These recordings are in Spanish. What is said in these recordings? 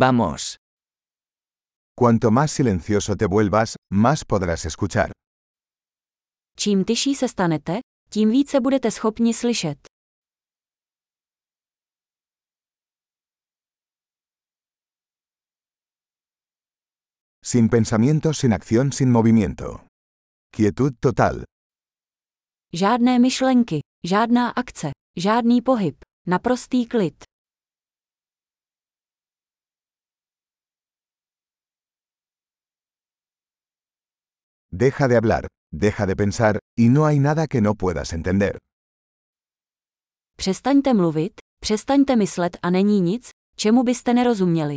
Vamos. Cuanto más silencioso te vuelvas, más podrás escuchar. Čím tyší se stanete, tím více budete schopni slyšet. Sin pensamiento, sin acción, sin movimiento. Quietud total. Žádné myšlenky, žádná akce, žádný pohyb, naprostý klid. Deja de hablar, deja de pensar, y no hay nada que no puedas entender. Přestaňte mluvit, přestaňte myslet a není nic, čemu byste nerozuměli.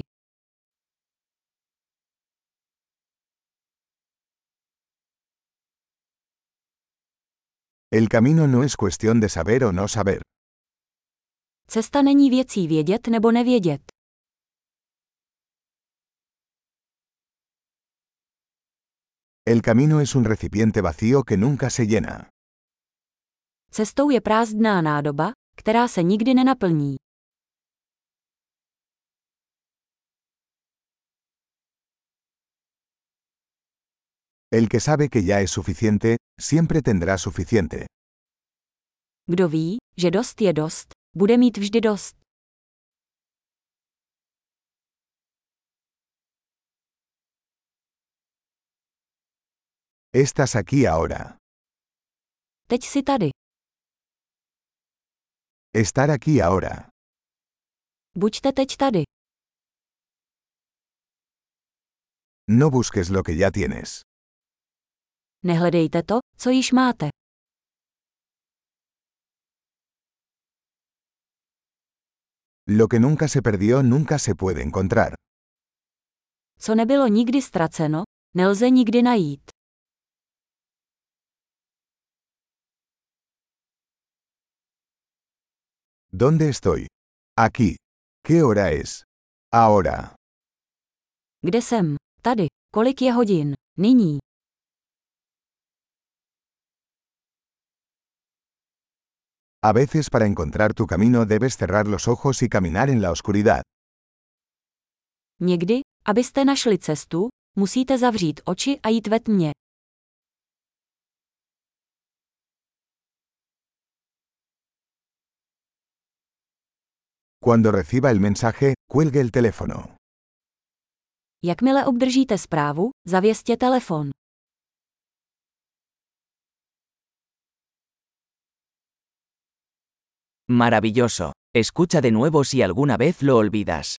El camino no es cuestión de saber o no saber. Cesta není věcí vědět nebo nevědět. El camino es un recipiente vacío que nunca se llena. Cestou je prázdná nádoba, která se nikdy nenaplní. El que sabe que ya es suficiente, siempre tendrá suficiente. Kdo vi, že dost je dost, bude mít vždy dost. Estás aquí ahora. Teď si tady. Estar aquí ahora. Buďte teď tady. No busques lo que ya tienes. Nehledejte to, co již máte. Lo que nunca se perdió nunca se puede encontrar. Co nebylo nikdy ztraceno, nelze nikdy najít. ¿Dónde estoy? Aquí. ¿Qué hora es? Ahora. Kde jsem? Tady. Kolik je hodin? Nyní. A veces para encontrar tu camino debes cerrar los ojos y caminar en la oscuridad. Někdy, abyste našli cestu, musíte zavřít oči a jít ve tmě. Cuando reciba el mensaje, cuelgue el teléfono. Jakmile obdržíte zprávu, zavěstěte telefon. Maravilloso. Escucha de nuevo si alguna vez lo olvidas.